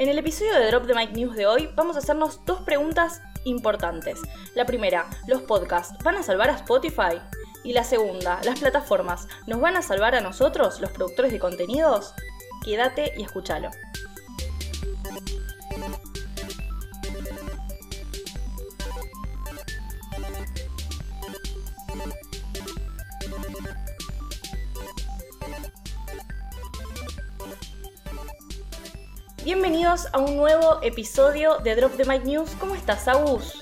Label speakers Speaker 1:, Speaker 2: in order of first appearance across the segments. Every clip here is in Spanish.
Speaker 1: En el episodio de Drop the Mic News de hoy vamos a hacernos dos preguntas importantes. La primera, ¿los podcasts van a salvar a Spotify? Y la segunda, ¿las plataformas nos van a salvar a nosotros, los productores de contenidos? Quédate y escúchalo. Bienvenidos a un nuevo episodio de Drop the Mic News. ¿Cómo estás, Agus?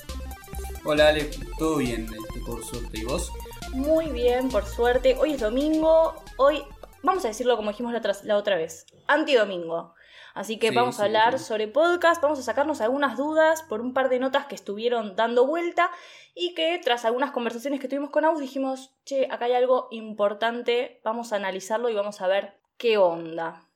Speaker 2: Hola, Ale, todo bien, este, por suerte. ¿Y vos?
Speaker 1: Muy bien, por suerte. Hoy es domingo. Hoy, vamos a decirlo como dijimos la, otra, vez, antidomingo. Así que vamos a hablar sobre podcast, vamos a sacarnos algunas dudas por un par de notas que estuvieron dando vuelta y que tras algunas conversaciones que tuvimos con Agus dijimos, che, acá hay algo importante, vamos a analizarlo y vamos a ver qué onda.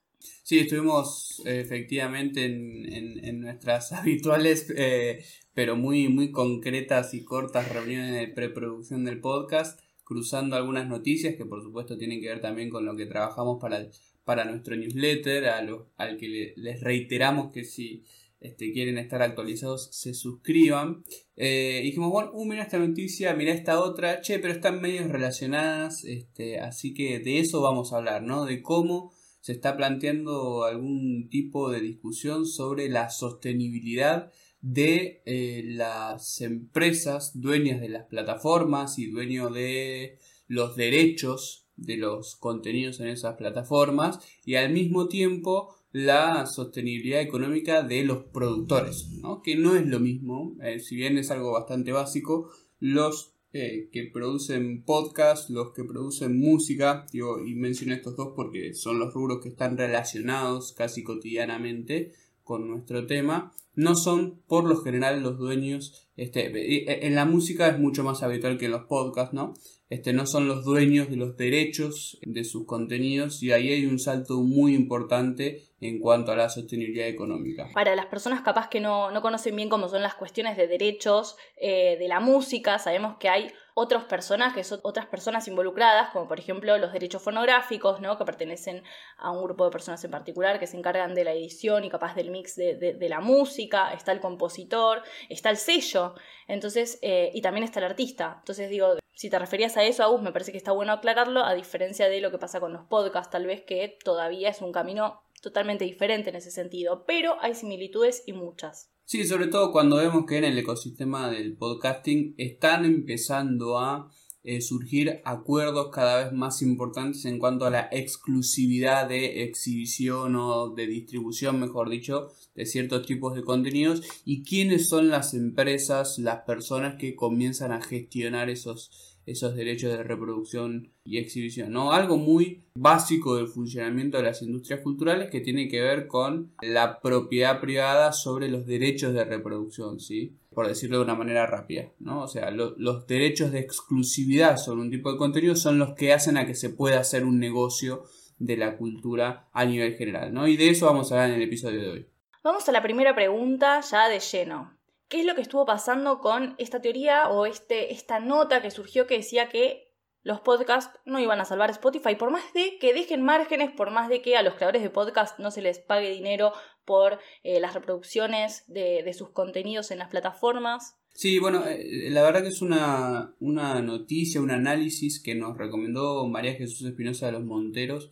Speaker 2: Sí, estuvimos efectivamente en, nuestras habituales, eh, pero muy, muy concretas y cortas reuniones de preproducción del podcast, cruzando algunas noticias que por supuesto tienen que ver también con lo que trabajamos para, para nuestro newsletter, a al que les reiteramos que si este, quieren estar actualizados se suscriban. Eh, dijimos, bueno, uh, mira esta noticia, mira esta otra, che, pero están medios relacionadas, este, así que de eso vamos a hablar, ¿no? De cómo se está planteando algún tipo de discusión sobre la sostenibilidad de eh, las empresas dueñas de las plataformas y dueños de los derechos de los contenidos en esas plataformas y al mismo tiempo la sostenibilidad económica de los productores, ¿no? que no es lo mismo, eh, si bien es algo bastante básico, los eh, que producen podcast, los que producen música, y menciono estos dos porque son los rubros que están relacionados casi cotidianamente con nuestro tema, no son por lo general los dueños, este, e, en la música es mucho más habitual que en los podcasts, ¿no? Este, no son los dueños de los derechos de sus contenidos y ahí hay un salto muy importante en cuanto a la sostenibilidad económica.
Speaker 1: Para las personas capaz que no, conocen bien cómo son las cuestiones de derechos eh, de la música, sabemos que hay otros personajes, otras personas involucradas, como por ejemplo los derechos fonográficos, ¿no? que pertenecen a un grupo de personas en particular que se encargan de la edición y capaz del mix de, la música, está el compositor, está el sello, entonces, eh, y también está el artista. Entonces digo, si te referías a eso, Agus, me parece que está bueno aclararlo, a diferencia de lo que pasa con los podcasts, tal vez que todavía es un camino totalmente diferente en ese sentido, pero hay similitudes y muchas.
Speaker 2: Sí, sobre todo cuando vemos que en el ecosistema del podcasting están empezando a eh, surgir acuerdos cada vez más importantes en cuanto a la exclusividad de exhibición o de distribución, mejor dicho, de ciertos tipos de contenidos y quiénes son las empresas, las personas que comienzan a gestionar esos esos derechos de reproducción y exhibición, ¿no? Algo muy básico del funcionamiento de las industrias culturales que tiene que ver con la propiedad privada sobre los derechos de reproducción, ¿sí? Por decirlo de una manera rápida, ¿no? O sea, los derechos de exclusividad sobre un tipo de contenido son los que hacen a que se pueda hacer un negocio de la cultura a nivel general, ¿no? Y de eso vamos a hablar en el episodio de hoy.
Speaker 1: Vamos a la primera pregunta ya de lleno qué es lo que estuvo pasando con esta teoría o este, esta nota que surgió que decía que los podcasts no iban a salvar Spotify, por más de que dejen márgenes, por más de que a los creadores de podcast no se les pague dinero por eh, las reproducciones de, sus contenidos en las plataformas.
Speaker 2: Sí, bueno, eh, la verdad que es una, una noticia, un análisis que nos recomendó María Jesús Espinosa de los Monteros,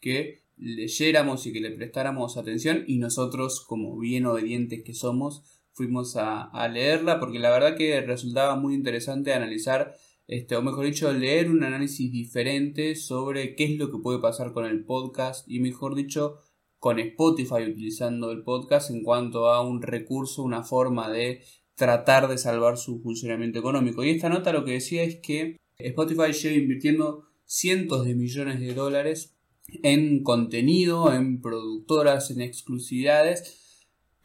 Speaker 2: que leyéramos y que le prestáramos atención y nosotros, como bien obedientes que somos, fuimos a, leerla porque la verdad que resultaba muy interesante analizar, este, o mejor dicho, leer un análisis diferente sobre qué es lo que puede pasar con el podcast y mejor dicho, con Spotify utilizando el podcast en cuanto a un recurso, una forma de tratar de salvar su funcionamiento económico. Y esta nota lo que decía es que Spotify lleva invirtiendo cientos de millones de dólares en contenido, en productoras, en exclusividades,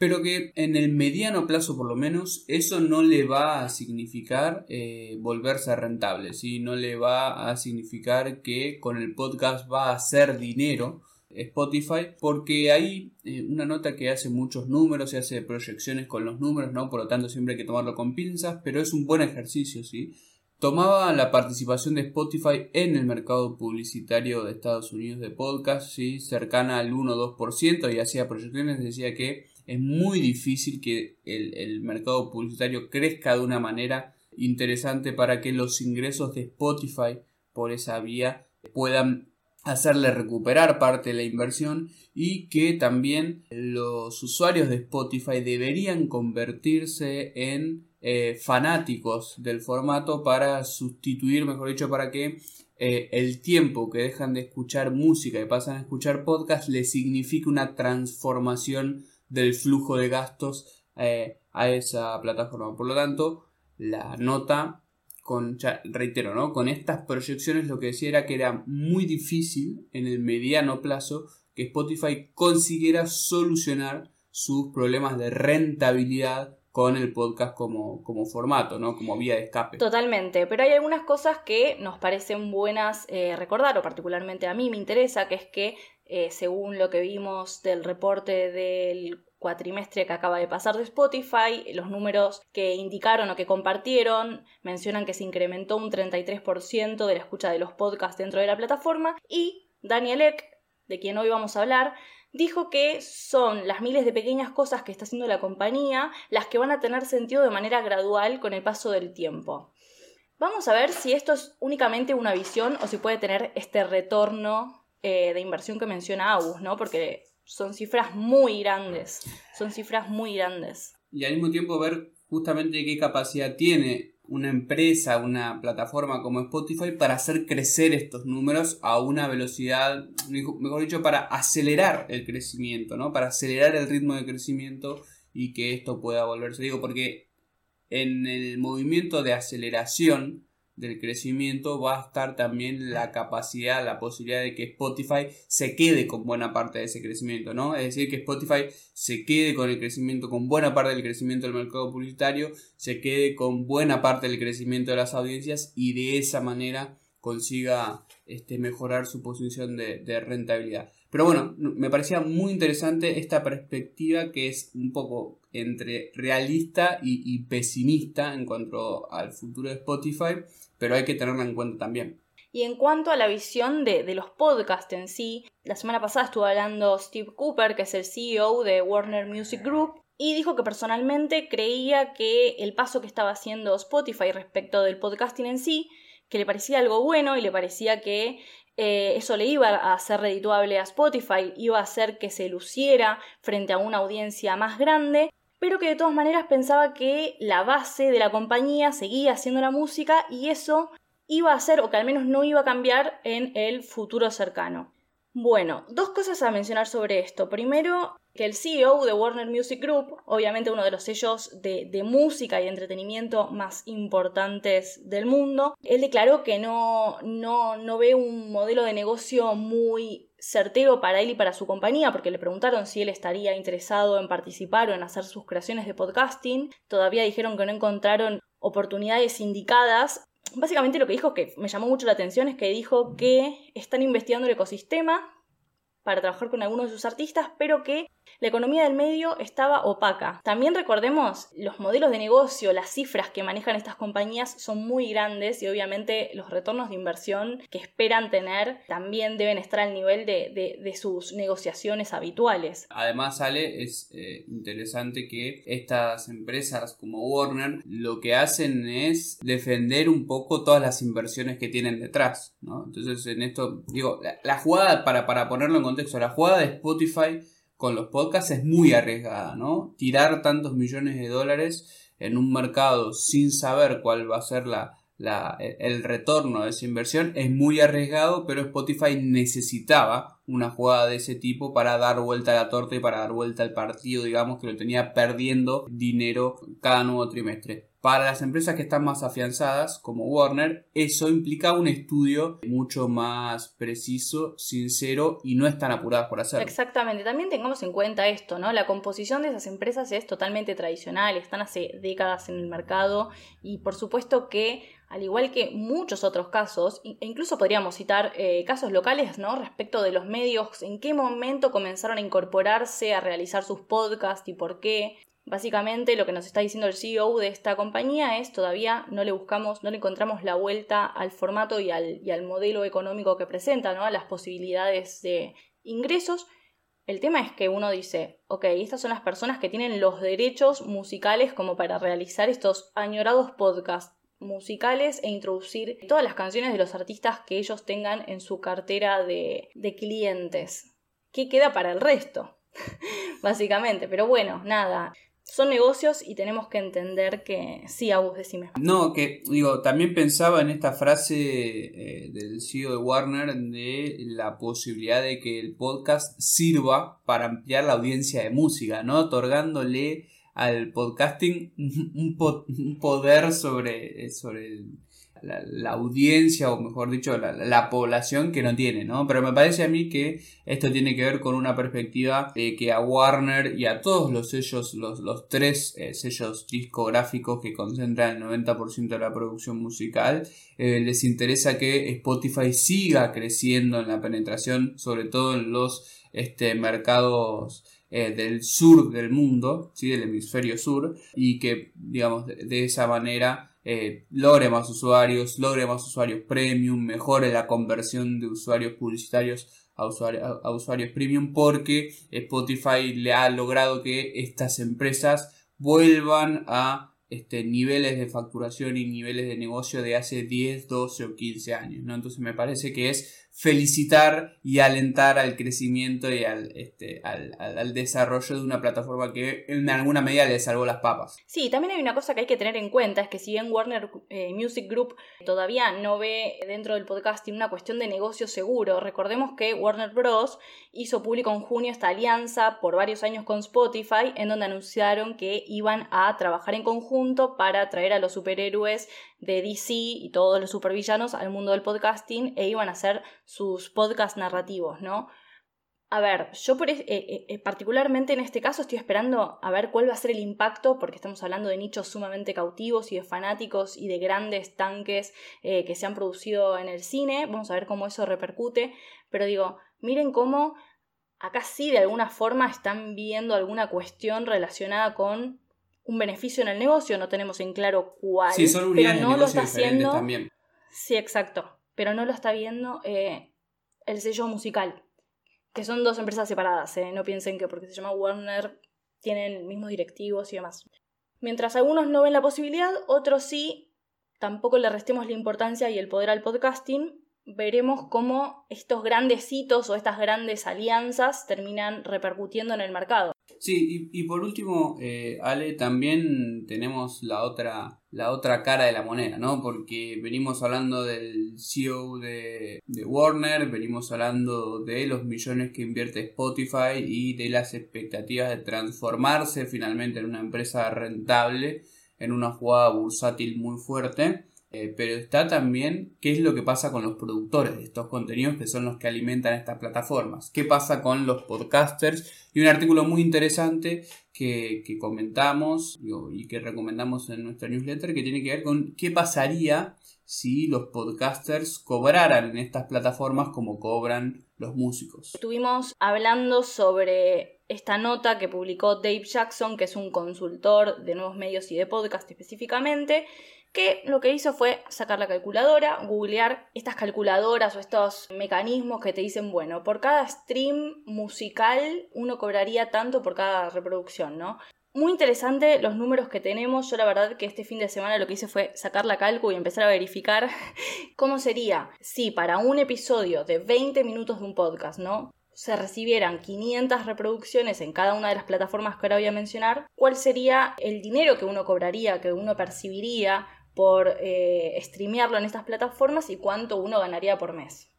Speaker 2: pero que en el mediano plazo por lo menos eso no le va a significar eh, volverse rentable, ¿sí? no le va a significar que con el podcast va a hacer dinero Spotify, porque hay eh, una nota que hace muchos números y hace proyecciones con los números, ¿no? Por lo tanto siempre hay que tomarlo con pinzas, pero es un buen ejercicio, ¿sí? Tomaba la participación de Spotify en el mercado publicitario de Estados Unidos de podcast, ¿sí? cercana al 1-2% y hacía proyecciones, decía que es muy difícil que el, el mercado publicitario crezca de una manera interesante para que los ingresos de Spotify por esa vía puedan hacerle recuperar parte de la inversión y que también los usuarios de Spotify deberían convertirse en eh, fanáticos del formato para sustituir, mejor dicho, para que eh, el tiempo que dejan de escuchar música y pasan a escuchar podcast les signifique una transformación del flujo de gastos eh, a esa plataforma. Por lo tanto, la nota con, reitero, ¿no? Con estas proyecciones lo que decía era que era muy difícil en el mediano plazo que Spotify consiguiera solucionar sus problemas de rentabilidad con el podcast como, como formato, ¿no? Como vía de escape.
Speaker 1: Totalmente, pero hay algunas cosas que nos parecen buenas eh, recordar, o particularmente a mí me interesa, que es que eh, según lo que vimos del reporte del cuatrimestre que acaba de pasar de Spotify, los números que indicaron o que compartieron mencionan que se incrementó un 33% de la escucha de los podcasts dentro de la plataforma y Daniel Eck, de quien hoy vamos a hablar, dijo que son las miles de pequeñas cosas que está haciendo la compañía las que van a tener sentido de manera gradual con el paso del tiempo. Vamos a ver si esto es únicamente una visión o si puede tener este retorno eh, de inversión que menciona August, ¿no? Porque son cifras muy grandes, son cifras muy grandes.
Speaker 2: Y al mismo tiempo ver justamente qué capacidad tiene una empresa, una plataforma como Spotify para hacer crecer estos números a una velocidad, mejor dicho, para acelerar el crecimiento, ¿no? Para acelerar el ritmo de crecimiento y que esto pueda volverse. Digo, porque en el movimiento de aceleración del crecimiento va a estar también la capacidad, la posibilidad de que Spotify se quede con buena parte de ese crecimiento, ¿no? Es decir, que Spotify se quede con el crecimiento, con buena parte del crecimiento del mercado publicitario, se quede con buena parte del crecimiento de las audiencias y de esa manera consiga este, mejorar su posición de, rentabilidad. Pero bueno, me parecía muy interesante esta perspectiva que es un poco entre realista y pesimista en cuanto al futuro de Spotify pero hay que tenerla en cuenta también.
Speaker 1: Y en cuanto a la visión de, de, los podcasts en sí, la semana pasada estuvo hablando Steve Cooper, que es el CEO de Warner Music Group, y dijo que personalmente creía que el paso que estaba haciendo Spotify respecto del podcasting en sí, que le parecía algo bueno y le parecía que eh, eso le iba a hacer redituable a Spotify, iba a hacer que se luciera frente a una audiencia más grande, pero que de todas maneras pensaba que la base de la compañía seguía haciendo la música y eso iba a ser, o que al menos no iba a cambiar en el futuro cercano. Bueno, dos cosas a mencionar sobre esto. Primero, que el CEO de Warner Music Group, obviamente uno de los sellos de, de, música y entretenimiento más importantes del mundo, él declaró que no, no, no ve un modelo de negocio muy certero para él y para su compañía, porque le preguntaron si él estaría interesado en participar o en hacer sus creaciones de podcasting. Todavía dijeron que no encontraron oportunidades indicadas. Básicamente lo que dijo que me llamó mucho la atención es que dijo que están investigando el ecosistema para trabajar con algunos de sus artistas, pero que la economía del medio estaba opaca. También recordemos, los modelos de negocio, las cifras que manejan estas compañías son muy grandes y obviamente los retornos de inversión que esperan tener también deben estar al nivel de, sus negociaciones habituales.
Speaker 2: Además, Ale, es eh, interesante que estas empresas como Warner lo que hacen es defender un poco todas las inversiones que tienen detrás. Entonces, en esto, digo, la, jugada, para, para ponerlo en contexto, la jugada de Spotify con los podcasts es muy arriesgada, ¿no? Tirar tantos millones de dólares en un mercado sin saber cuál va a ser la, el retorno de esa inversión es muy arriesgado, pero Spotify necesitaba una jugada de ese tipo para dar vuelta a la torta y para dar vuelta al partido, digamos, que lo tenía perdiendo dinero cada nuevo trimestre. Para las empresas que están más afianzadas, como Warner, eso implica un estudio mucho más preciso, sincero y no están apuradas por hacerlo.
Speaker 1: Exactamente, también tengamos en cuenta esto, ¿no? La composición de esas empresas es totalmente tradicional, están hace décadas en el mercado y por supuesto que al igual que muchos otros casos, e incluso podríamos citar eh, casos locales, ¿no? Respecto de los medios, en qué momento comenzaron a incorporarse a realizar sus podcasts y por qué. Básicamente lo que nos está diciendo el CEO de esta compañía es todavía no le buscamos, no le encontramos la vuelta al formato y al, y al modelo económico que presenta, ¿no? a las posibilidades de ingresos. El tema es que uno dice, ok, estas son las personas que tienen los derechos musicales como para realizar estos añorados podcasts musicales e introducir todas las canciones de los artistas que ellos tengan en su cartera de, de clientes. ¿Qué queda para el resto? Básicamente, pero bueno, nada son negocios y tenemos que entender que sí, Agus, decime.
Speaker 2: No, que digo, también pensaba en esta frase eh, del CEO de Warner de la posibilidad de que el podcast sirva para ampliar la audiencia de música, ¿no? Otorgándole al podcasting un, poder sobre, sobre la, audiencia, o mejor dicho, la, población que no tiene, ¿no? Pero me parece a mí que esto tiene que ver con una perspectiva de que a Warner y a todos los sellos, los, los tres eh, sellos discográficos que concentran el 90% de la producción musical, eh, les interesa que Spotify siga creciendo en la penetración, sobre todo en los este, mercados eh, del sur del mundo, ¿sí? del hemisferio sur, y que, digamos, de esa manera eh, logre más usuarios, logre más usuarios premium, mejore la conversión de usuarios publicitarios a, a usuarios premium porque Spotify le ha logrado que estas empresas vuelvan a este, niveles de facturación y niveles de negocio de hace 10, 12 o 15 años. ¿no? Entonces me parece que es felicitar y alentar al crecimiento y al, este, al, desarrollo de una plataforma que en alguna medida le salvó las papas.
Speaker 1: Sí, también hay una cosa que hay que tener en cuenta, es que si bien Warner eh, Music Group todavía no ve dentro del podcasting una cuestión de negocio seguro, recordemos que Warner Bros. hizo público en junio esta alianza por varios años con Spotify, en donde anunciaron que iban a trabajar en conjunto para traer a los superhéroes de DC y todos los supervillanos al mundo del podcasting e iban a hacer sus podcasts narrativos, ¿no? A ver, yo por, eh, eh, eh, particularmente en este caso estoy esperando a ver cuál va a ser el impacto, porque estamos hablando de nichos sumamente cautivos y de fanáticos y de grandes tanques que se han producido en el cine. Vamos a ver cómo eso repercute. Pero digo, miren cómo acá sí de alguna forma están viendo alguna cuestión relacionada con un beneficio en el negocio, no tenemos en claro cuál,
Speaker 2: sí, son
Speaker 1: pero no
Speaker 2: lo está haciendo. También.
Speaker 1: Sí, exacto, pero no lo está viendo eh, el sello musical, que son dos empresas separadas, eh. no piensen que porque se llama Warner tienen mismos directivos y demás. Mientras algunos no ven la posibilidad, otros sí, tampoco le restemos la importancia y el poder al podcasting, veremos cómo estos grandes hitos o estas grandes alianzas terminan repercutiendo en el mercado.
Speaker 2: Sí, y, por último, eh, Ale, también tenemos la otra, la otra cara de la moneda, ¿no? Porque venimos hablando del CEO de, de, Warner, venimos hablando de los millones que invierte Spotify y de las expectativas de transformarse finalmente en una empresa rentable, en una jugada bursátil muy fuerte. Eh, pero está también qué es lo que pasa con los productores de estos contenidos que son los que alimentan estas plataformas. ¿Qué pasa con los podcasters? Y un artículo muy interesante que, comentamos y que recomendamos en nuestra newsletter que tiene que ver con qué pasaría si los podcasters cobraran en estas plataformas como cobran los músicos.
Speaker 1: Estuvimos hablando sobre esta nota que publicó Dave Jackson, que es un consultor de nuevos medios y de podcast específicamente, que lo que hizo fue sacar la calculadora, googlear estas calculadoras o estos mecanismos que te dicen, bueno, por cada stream musical uno cobraría tanto por cada reproducción, ¿no? Muy interesante los números que tenemos. Yo la verdad que este fin de semana lo que hice fue sacar la calcu y empezar a verificar cómo sería si para un episodio de 20 minutos de un podcast, ¿no? se recibieran 500 reproducciones en cada una de las plataformas que ahora voy a mencionar, ¿cuál sería el dinero que uno cobraría, que uno percibiría por eh, streamearlo en estas plataformas y cuánto uno ganaría por mes.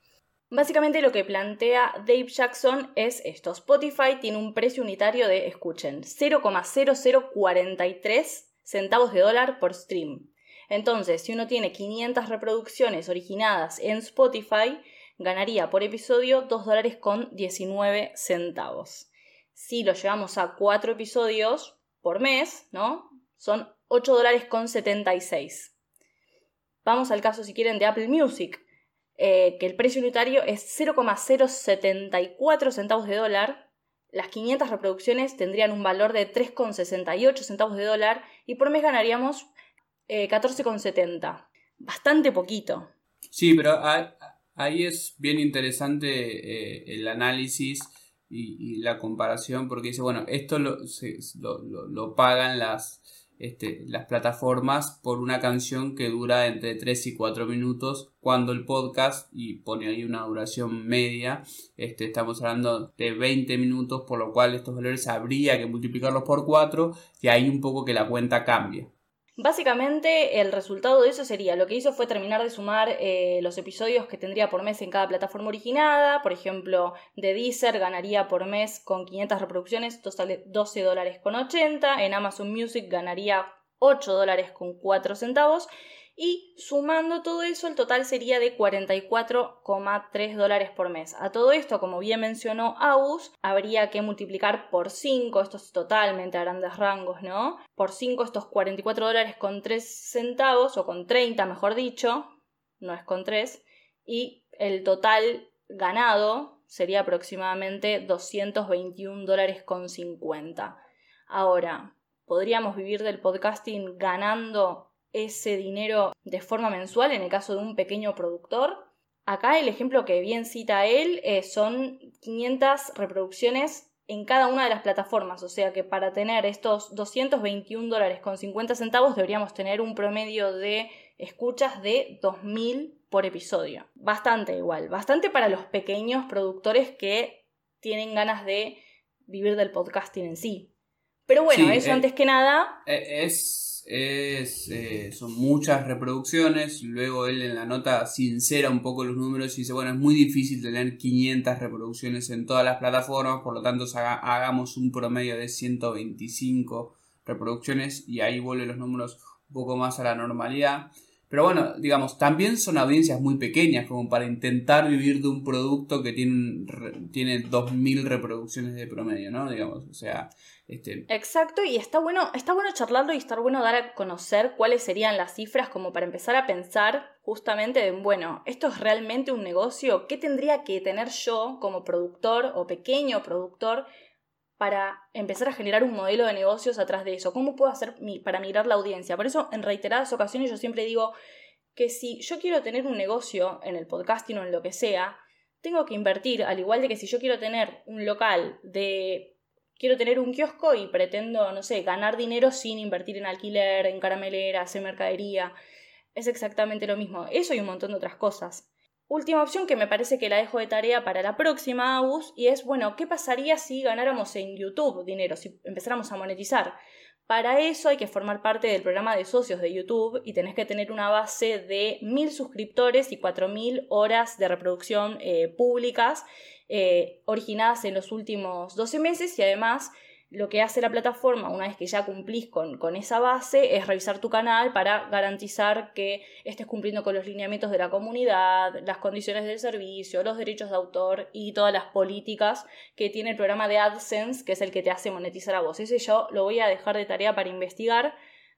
Speaker 1: Básicamente lo que plantea Dave Jackson es esto. Spotify tiene un precio unitario de, escuchen, 0,0043 centavos de dólar por stream. Entonces, si uno tiene 500 reproducciones originadas en Spotify, ganaría por episodio 2 dólares con 19 centavos. Si lo llevamos a 4 episodios por mes, ¿no? Son 8 dólares con 76. Vamos al caso, si quieren, de Apple Music, eh, que el precio unitario es 0,074 centavos de dólar. Las 500 reproducciones tendrían un valor de 3,68 centavos de dólar y por mes ganaríamos 14,70. Eh, Bastante poquito.
Speaker 2: Sí, pero ahí es bien interesante eh, el análisis y, la comparación, porque dice, bueno, esto lo, lo, pagan las, este, las plataformas por una canción que dura entre 3 y 4 minutos, cuando el podcast, y pone ahí una duración media, este, estamos hablando de 20 minutos, por lo cual estos valores habría que multiplicarlos por 4 y ahí un poco que la cuenta cambia.
Speaker 1: Básicamente el resultado de eso sería, lo que hizo fue terminar de sumar eh, los episodios que tendría por mes en cada plataforma originada, por ejemplo, de Deezer ganaría por mes con 500 reproducciones 12 dólares con 80, en Amazon Music ganaría 8 dólares con 4 centavos y sumando todo eso el total sería de 44,3 dólares por mes. A todo esto, como bien mencionó Aus, habría que multiplicar por 5, esto es totalmente a grandes rangos, ¿no? Por 5 estos 44 dólares con 3 centavos, o con 30 mejor dicho, no es con 3, y el total ganado sería aproximadamente 221 dólares con 50. Ahora, ¿podríamos vivir del podcasting ganando ese dinero de forma mensual en el caso de un pequeño productor. Acá el ejemplo que bien cita él eh, son 500 reproducciones en cada una de las plataformas, o sea que para tener estos 221 dólares con 50 centavos deberíamos tener un promedio de escuchas de 2000 por episodio. Bastante igual, bastante para los pequeños productores que tienen ganas de vivir del podcasting en sí. Pero bueno, eso eh, antes que nada...
Speaker 2: Eh, es es, eh, son muchas reproducciones. Luego él en la nota sincera un poco los números y dice, bueno, es muy difícil tener 500 reproducciones en todas las plataformas, por lo tanto hagamos un promedio de 125 reproducciones y ahí vuelven los números un poco más a la normalidad. Pero bueno, digamos, también son audiencias muy pequeñas como para intentar vivir de un producto que tiene, tiene 2.000 reproducciones de promedio, ¿no? Digamos, o sea... Este...
Speaker 1: Exacto, y está bueno, está bueno charlarlo y estar bueno dar a conocer cuáles serían las cifras como para empezar a pensar justamente en, bueno, ¿esto es realmente un negocio? ¿Qué tendría que tener yo como productor o pequeño productor para empezar a generar un modelo de negocios atrás de eso? ¿Cómo puedo hacer para mirar la audiencia? Por eso, en reiteradas ocasiones yo siempre digo que si yo quiero tener un negocio en el podcasting o en lo que sea, tengo que invertir, al igual de que si yo quiero tener un local de... Quiero tener un kiosco y pretendo, no sé, ganar dinero sin invertir en alquiler, en carameleras, en mercadería. Es exactamente lo mismo. Eso y un montón de otras cosas. Última opción que me parece que la dejo de tarea para la próxima, Agus, y es, bueno, ¿qué pasaría si ganáramos en YouTube dinero, si empezáramos a monetizar? Para eso hay que formar parte del programa de socios de YouTube y tenés que tener una base de mil suscriptores y 4.000 horas de reproducción eh, públicas eh, originadas en los últimos 12 meses y además lo que hace la plataforma una vez que ya cumplís con, con, esa base es revisar tu canal para garantizar que estés cumpliendo con los lineamientos de la comunidad, las condiciones del servicio, los derechos de autor y todas las políticas que tiene el programa de AdSense, que es el que te hace monetizar a vos. Ese yo lo voy a dejar de tarea para investigar,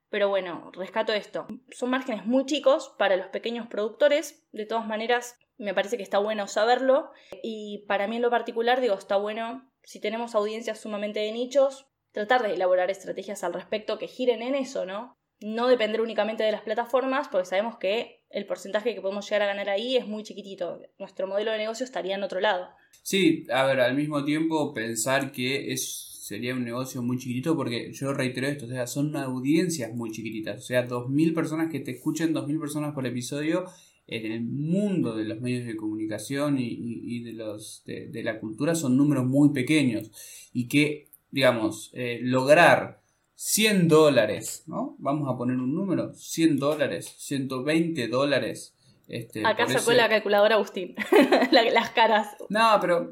Speaker 1: pero bueno, rescato esto. Son márgenes muy chicos para los pequeños productores, de todas maneras me parece que está bueno saberlo y para mí en lo particular digo, está bueno si tenemos audiencias sumamente de nichos, tratar de elaborar estrategias al respecto que giren en eso, ¿no? No depender únicamente de las plataformas, porque sabemos que el porcentaje que podemos llegar a ganar ahí es muy chiquitito. Nuestro modelo de negocio estaría en otro lado.
Speaker 2: Sí, a ver, al mismo tiempo pensar que sería un negocio muy chiquitito porque yo reitero esto, o sea, son audiencias muy chiquititas, o sea, 2.000 personas que te escuchen, 2.000 personas por episodio en el mundo de los medios de comunicación y, de, los, de, la cultura son números muy pequeños y que, digamos, eh, lograr 100 dólares, ¿no? Vamos a poner un número, 100 dólares, 120 dólares.
Speaker 1: Este, Acá sacó la calculadora Agustín, las caras.
Speaker 2: No, pero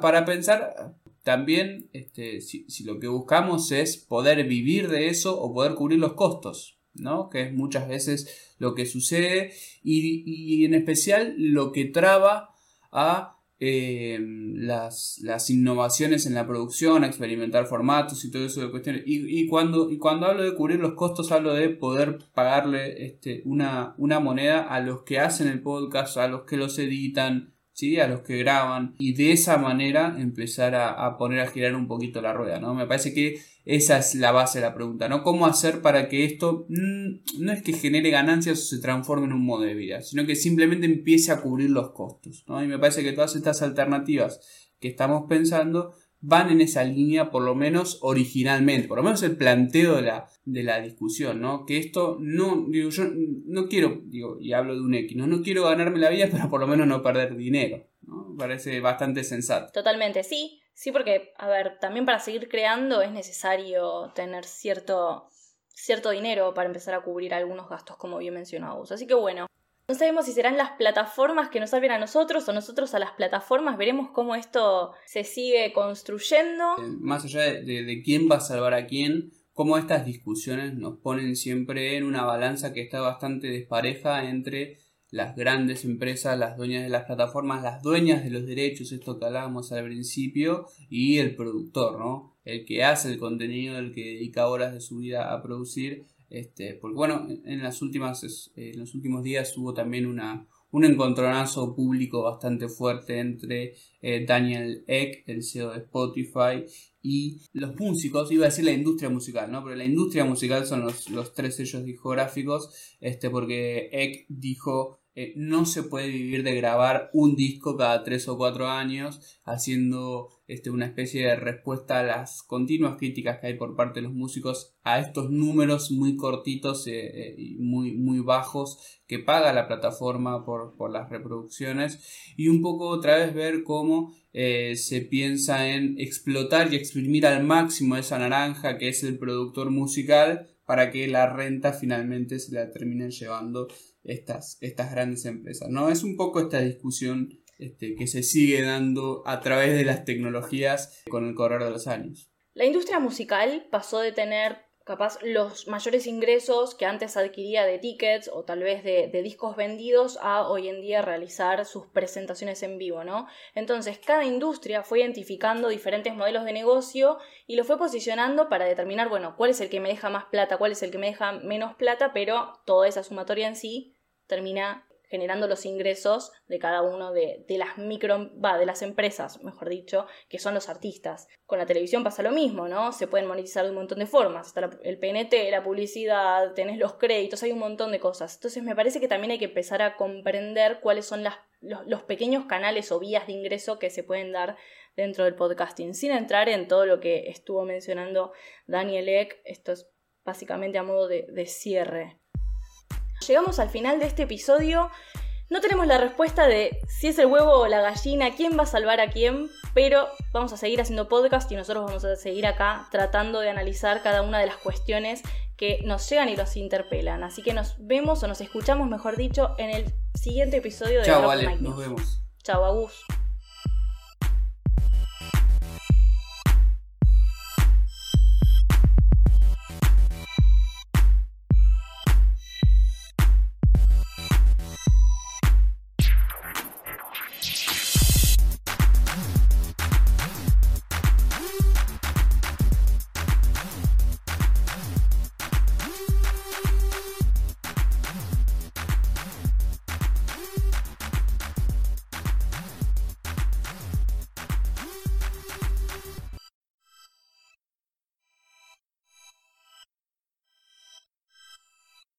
Speaker 2: para pensar, también este, si, si, lo que buscamos es poder vivir de eso o poder cubrir los costos, ¿no? que es muchas veces lo que sucede y, en especial lo que traba a eh, las, innovaciones en la producción, a experimentar formatos y todo eso de cuestiones. Y, cuando, y cuando hablo de cubrir los costos, hablo de poder pagarle este, una, una moneda a los que hacen el podcast, a los que los editan, ¿sí? a los que graban y de esa manera empezar a, poner a girar un poquito la rueda. ¿no? Me parece que esa es la base de la pregunta, ¿no? ¿Cómo hacer para que esto mm, no es que genere ganancias o se transforme en un modo de vida, sino que simplemente empiece a cubrir los costos? ¿no? Y me parece que todas estas alternativas que estamos pensando van en esa línea, por lo menos originalmente, por lo menos el planteo de la, de la discusión, ¿no? Que esto no, digo, yo no quiero, digo, y hablo de un X, ¿no? No quiero ganarme la vida, pero por lo menos no perder dinero, ¿no? Parece bastante sensato.
Speaker 1: Totalmente, sí, sí, porque, a ver, también para seguir creando es necesario tener cierto, cierto dinero para empezar a cubrir algunos gastos, como bien mencionabas. Así que bueno, no sabemos si serán las plataformas que nos salven a nosotros o nosotros a las plataformas. Veremos cómo esto se sigue construyendo.
Speaker 2: Eh, más allá de, quién va a salvar a quién, cómo estas discusiones nos ponen siempre en una balanza que está bastante despareja entre las grandes empresas, las dueñas de las plataformas, las dueñas de los derechos, esto que hablábamos al principio, y el productor, ¿no? El que hace el contenido, el que dedica horas de su vida a producir este, porque bueno, en, las últimas, eh, los últimos días hubo también una, un encontronazo público bastante fuerte entre eh, Daniel Eck, el CEO de Spotify, y los músicos, iba a decir la industria musical, ¿no? Pero la industria musical son los, los tres sellos discográficos, este, porque Eck dijo eh, no se puede vivir de grabar un disco cada tres o cuatro años, haciendo este, una especie de respuesta a las continuas críticas que hay por parte de los músicos a estos números muy cortitos eh, eh, y muy, muy bajos que paga la plataforma por, por, las reproducciones. Y un poco otra vez ver cómo se piensa en explotar y exprimir al máximo esa naranja que es el productor musical para que la renta finalmente se la terminen llevando estas, estas grandes empresas. ¿no? Es un poco esta discusión este, que se sigue dando a través de las tecnologías con el correr de los años.
Speaker 1: La industria musical pasó de tener capaz los mayores ingresos que antes adquiría de tickets o tal vez de, discos vendidos a hoy en día realizar sus presentaciones en vivo, ¿no? Entonces, cada industria fue identificando diferentes modelos de negocio y lo fue posicionando para determinar, bueno, cuál es el que me deja más plata, cuál es el que me deja menos plata, pero toda esa sumatoria en sí termina generando los ingresos de cada uno de, las micro, va, de las empresas, mejor dicho, que son los artistas. Con la televisión pasa lo mismo, ¿no? Se pueden monetizar de un montón de formas. Está el PNT, la publicidad, tenés los créditos, hay un montón de cosas. Entonces me parece que también hay que empezar a comprender cuáles son las, los, los pequeños canales o vías de ingreso que se pueden dar dentro del podcasting, sin entrar en todo lo que estuvo mencionando Daniel Eck. Esto es básicamente a modo de, de cierre. Llegamos al final de este episodio. No tenemos la respuesta de si es el huevo o la gallina, quién va a salvar a quién, pero vamos a seguir haciendo podcast y nosotros vamos a seguir acá tratando de analizar cada una de las cuestiones que nos llegan y nos interpelan. Así que nos vemos o nos escuchamos, mejor dicho, en el siguiente episodio de
Speaker 2: Chao, vale, nos vemos.
Speaker 1: Chao, Agus.